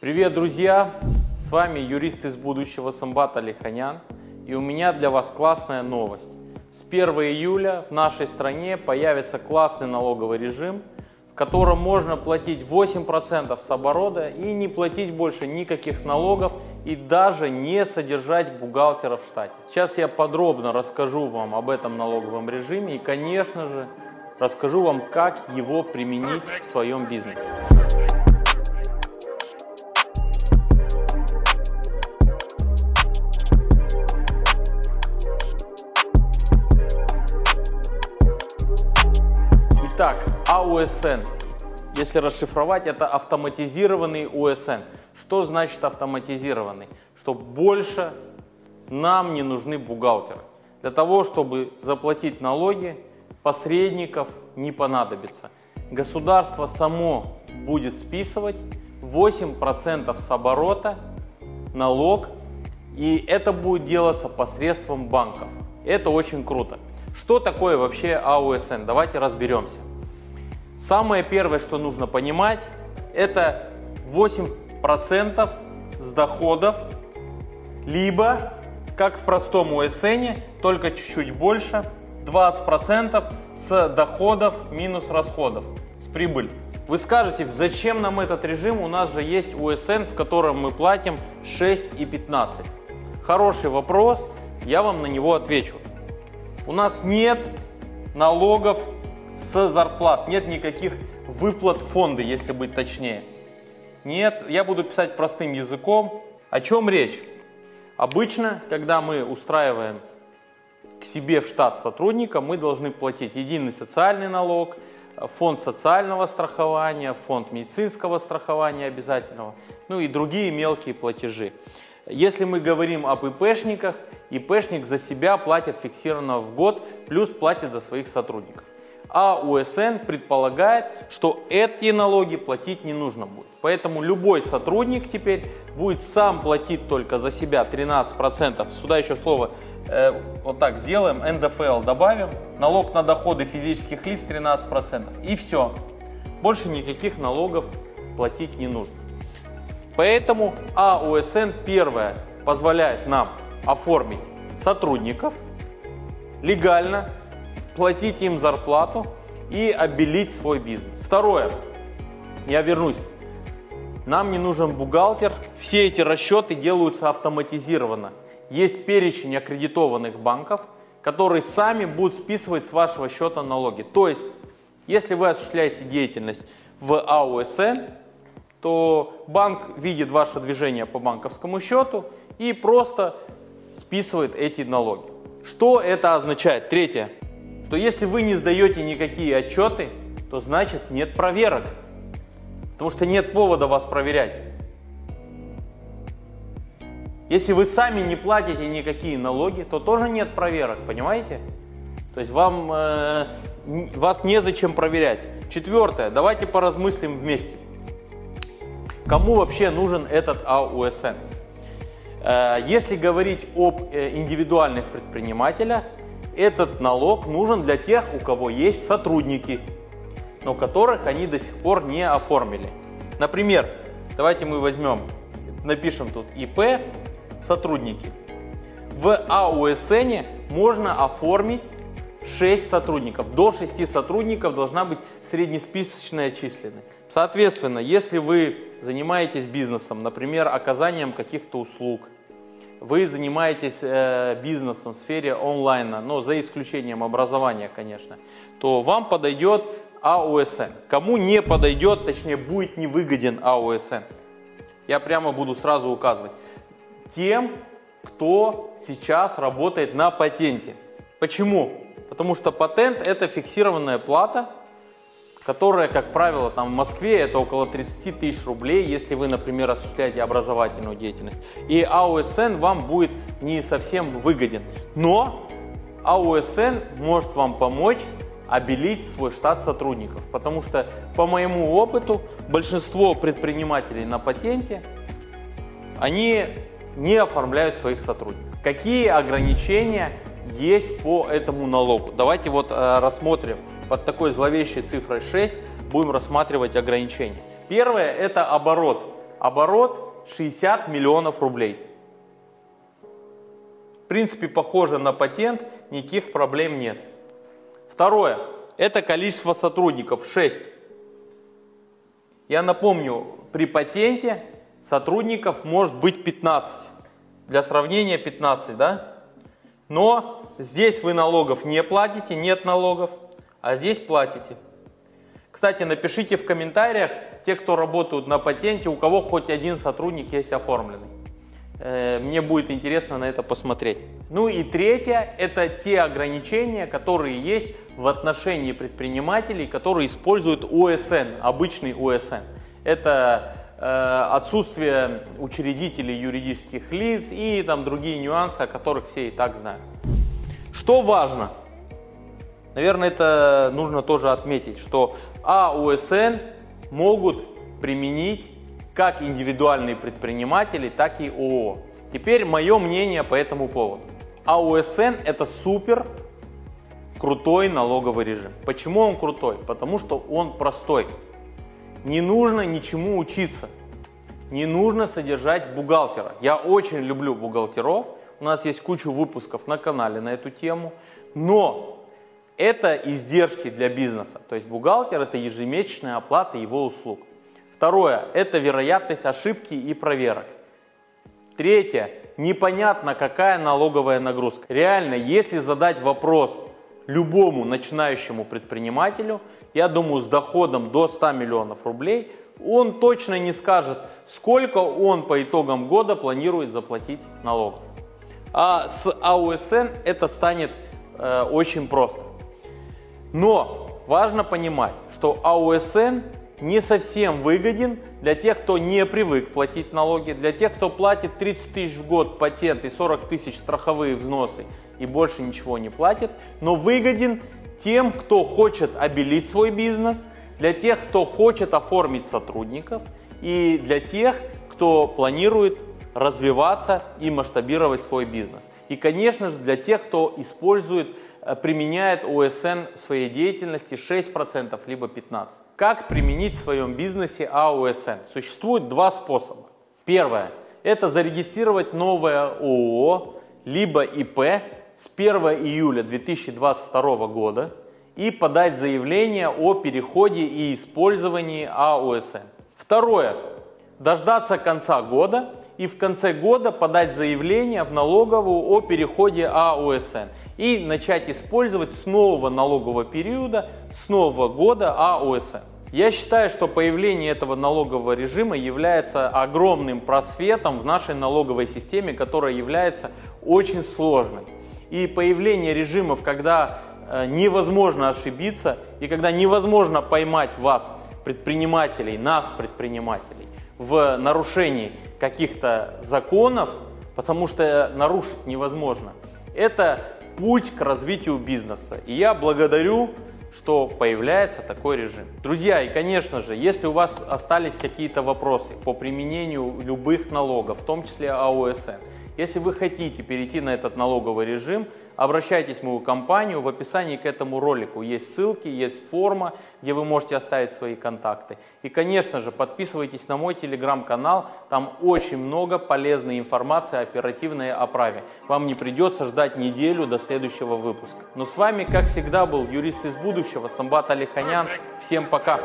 Привет, друзья! С вами юрист из будущего Самбат Алиханян. И у меня для вас классная новость. С 1 июля в нашей стране появится классный налоговый режим, в котором можно платить 8% с оборота и не платить больше никаких налогов и даже не содержать бухгалтера в штате. Сейчас я подробно расскажу вам об этом налоговом режиме и, конечно же, расскажу вам, как его применить в своем бизнесе. Итак, АУСН. Если расшифровать, это автоматизированный УСН. Что значит автоматизированный? Что больше нам не нужны бухгалтеры. Для того, чтобы заплатить налоги, посредников не понадобится. Государство само будет списывать 8% с оборота налог, и это будет делаться посредством банков. Это очень круто. Что такое вообще АУСН? Давайте разберемся. Самое первое, что нужно понимать, это 8% с доходов, либо, как в простом УСН, только чуть-чуть больше, 20% с доходов минус расходов, с прибыли. Вы скажете, зачем нам этот режим? У нас же есть УСН, в котором мы платим 6 и 15. Хороший вопрос, я вам на него отвечу. У нас нет налогов с зарплат, нет никаких выплат фонда, если быть точнее. Нет, я буду писать простым языком. О чем речь? Обычно, когда мы устраиваем к себе в штат сотрудника, мы должны платить единый социальный налог, фонд социального страхования, фонд медицинского страхования обязательного, ну и другие мелкие платежи. Если мы говорим об ИПшниках, ИПшник за себя платит фиксированно в год, плюс платит за своих сотрудников а УСН предполагает, что эти налоги платить не нужно будет. Поэтому любой сотрудник теперь будет сам платить только за себя 13%. Сюда еще слово э, вот так сделаем, НДФЛ добавим, налог на доходы физических лиц 13%. И все. Больше никаких налогов платить не нужно. Поэтому АУСН первое позволяет нам оформить сотрудников легально платить им зарплату и обелить свой бизнес. Второе, я вернусь. Нам не нужен бухгалтер, все эти расчеты делаются автоматизированно. Есть перечень аккредитованных банков, которые сами будут списывать с вашего счета налоги. То есть, если вы осуществляете деятельность в АУСН, то банк видит ваше движение по банковскому счету и просто списывает эти налоги. Что это означает? Третье что если вы не сдаете никакие отчеты, то значит нет проверок. Потому что нет повода вас проверять. Если вы сами не платите никакие налоги, то тоже нет проверок, понимаете? То есть вам, э, вас незачем проверять. Четвертое, давайте поразмыслим вместе. Кому вообще нужен этот АУСН? Э, если говорить об э, индивидуальных предпринимателях, этот налог нужен для тех, у кого есть сотрудники, но которых они до сих пор не оформили. Например, давайте мы возьмем, напишем тут ИП, сотрудники. В АУСН можно оформить 6 сотрудников. До 6 сотрудников должна быть среднесписочная численность. Соответственно, если вы занимаетесь бизнесом, например, оказанием каких-то услуг, вы занимаетесь э, бизнесом в сфере онлайна, но за исключением образования, конечно, то вам подойдет АОСН. Кому не подойдет, точнее будет невыгоден АОСН, я прямо буду сразу указывать. Тем, кто сейчас работает на патенте. Почему? Потому что патент это фиксированная плата, которая, как правило, там в Москве это около 30 тысяч рублей, если вы, например, осуществляете образовательную деятельность. И АОСН вам будет не совсем выгоден. Но АОСН может вам помочь обелить свой штат сотрудников. Потому что, по моему опыту, большинство предпринимателей на патенте, они не оформляют своих сотрудников. Какие ограничения есть по этому налогу? Давайте вот э, рассмотрим под такой зловещей цифрой 6 будем рассматривать ограничения. Первое – это оборот. оборот 60 миллионов рублей. В принципе, похоже на патент, никаких проблем нет. Второе, это количество сотрудников 6. Я напомню, при патенте сотрудников может быть 15. Для сравнения 15, да? Но здесь вы налогов не платите, нет налогов, а здесь платите. Кстати, напишите в комментариях, те, кто работают на патенте, у кого хоть один сотрудник есть оформленный. Э, мне будет интересно на это посмотреть. Ну и третье, это те ограничения, которые есть в отношении предпринимателей, которые используют ОСН, обычный ОСН. Это э, отсутствие учредителей юридических лиц и там другие нюансы, о которых все и так знают. Что важно? Наверное, это нужно тоже отметить, что АОСН могут применить как индивидуальные предприниматели, так и ООО. Теперь мое мнение по этому поводу. АОСН это супер крутой налоговый режим. Почему он крутой? Потому что он простой. Не нужно ничему учиться. Не нужно содержать бухгалтера. Я очень люблю бухгалтеров. У нас есть куча выпусков на канале на эту тему. Но это издержки для бизнеса. То есть бухгалтер это ежемесячная оплата его услуг. Второе – это вероятность ошибки и проверок. Третье – непонятно, какая налоговая нагрузка. Реально, если задать вопрос любому начинающему предпринимателю, я думаю, с доходом до 100 миллионов рублей, он точно не скажет, сколько он по итогам года планирует заплатить налог. А с АУСН это станет э, очень просто. Но важно понимать, что АУСН не совсем выгоден для тех, кто не привык платить налоги, для тех, кто платит 30 тысяч в год патент и 40 тысяч страховые взносы и больше ничего не платит, но выгоден тем, кто хочет обелить свой бизнес, для тех, кто хочет оформить сотрудников и для тех, кто планирует развиваться и масштабировать свой бизнес. И, конечно же, для тех, кто использует применяет ОСН в своей деятельности 6% либо 15%. Как применить в своем бизнесе АОСН? Существует два способа. Первое – это зарегистрировать новое ООО либо ИП с 1 июля 2022 года и подать заявление о переходе и использовании АОСН. Второе – дождаться конца года и в конце года подать заявление в налоговую о переходе АОСН и начать использовать с нового налогового периода, с нового года АОСН. Я считаю, что появление этого налогового режима является огромным просветом в нашей налоговой системе, которая является очень сложной. И появление режимов, когда э, невозможно ошибиться и когда невозможно поймать вас, предпринимателей, нас, предпринимателей, в нарушении каких-то законов, потому что нарушить невозможно. Это путь к развитию бизнеса. И я благодарю, что появляется такой режим. Друзья, и конечно же, если у вас остались какие-то вопросы по применению любых налогов, в том числе АОСН, если вы хотите перейти на этот налоговый режим, обращайтесь в мою компанию. В описании к этому ролику есть ссылки, есть форма, где вы можете оставить свои контакты. И, конечно же, подписывайтесь на мой телеграм-канал. Там очень много полезной информации оперативной оправе. Вам не придется ждать неделю до следующего выпуска. Но с вами, как всегда, был юрист из будущего Самбат Алиханян. Всем пока!